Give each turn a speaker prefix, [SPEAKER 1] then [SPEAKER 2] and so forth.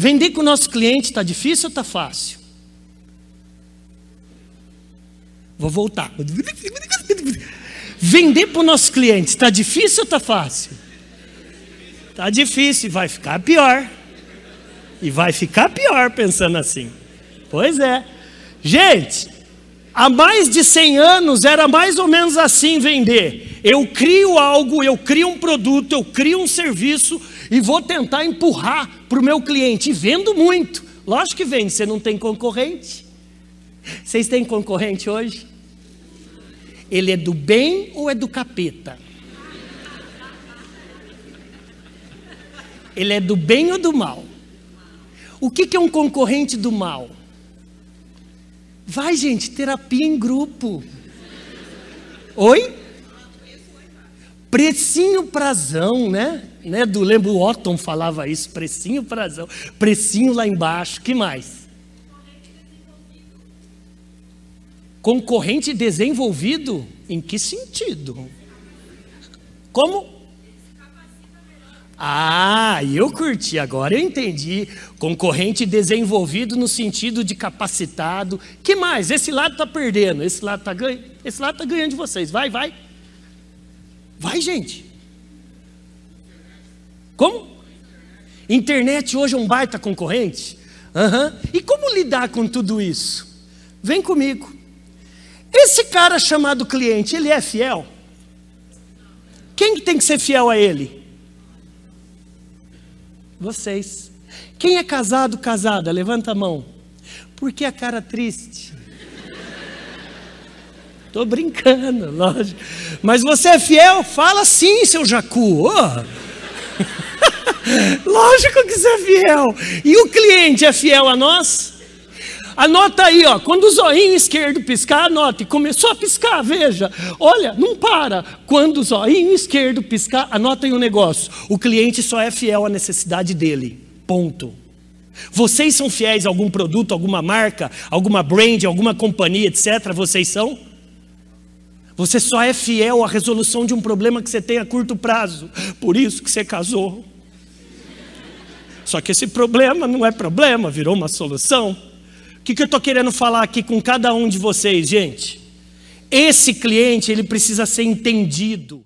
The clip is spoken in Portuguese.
[SPEAKER 1] Vender com o nosso cliente está difícil ou está fácil? Vou voltar. Vender para o nosso cliente está difícil ou está fácil? Está difícil, vai ficar pior. E vai ficar pior pensando assim. Pois é. Gente, há mais de 100 anos era mais ou menos assim vender. Eu crio algo, eu crio um produto, eu crio um serviço e vou tentar empurrar para o meu cliente. E vendo muito. Lógico que vende, você não tem concorrente. Vocês têm concorrente hoje? Ele é do bem ou é do capeta? Ele é do bem ou do mal? O que, que é um concorrente do mal? Vai, gente, terapia em grupo. Oi? Precinho prazão, né? né? Do lembro o Otton falava isso, precinho prazão, precinho lá embaixo. Que mais? Concorrente desenvolvido? Em que sentido? Como? Ah, eu curti, agora eu entendi. Concorrente desenvolvido no sentido de capacitado. Que mais? Esse lado está perdendo, esse lado está ganhando, esse lado está ganhando de vocês. Vai, vai. Vai, gente. Como? Internet hoje é um baita concorrente? Uhum. E como lidar com tudo isso? Vem comigo. Esse cara chamado cliente, ele é fiel? Quem tem que ser fiel a ele? Vocês. Quem é casado, casada? Levanta a mão. Por que a cara triste? Estou brincando, lógico. Mas você é fiel? Fala sim, seu Jacu. Oh. lógico que você é fiel. E o cliente é fiel a nós? Anota aí, ó, quando o zoinho esquerdo piscar, anote. Começou a piscar, veja. Olha, não para. Quando o zoinho esquerdo piscar, anota aí um negócio. O cliente só é fiel à necessidade dele. Ponto. Vocês são fiéis a algum produto, alguma marca, alguma brand, alguma companhia, etc. Vocês são? Você só é fiel à resolução de um problema que você tem a curto prazo. Por isso que você casou. Só que esse problema não é problema, virou uma solução que, que eu estou querendo falar aqui com cada um de vocês, gente? Esse cliente, ele precisa ser entendido.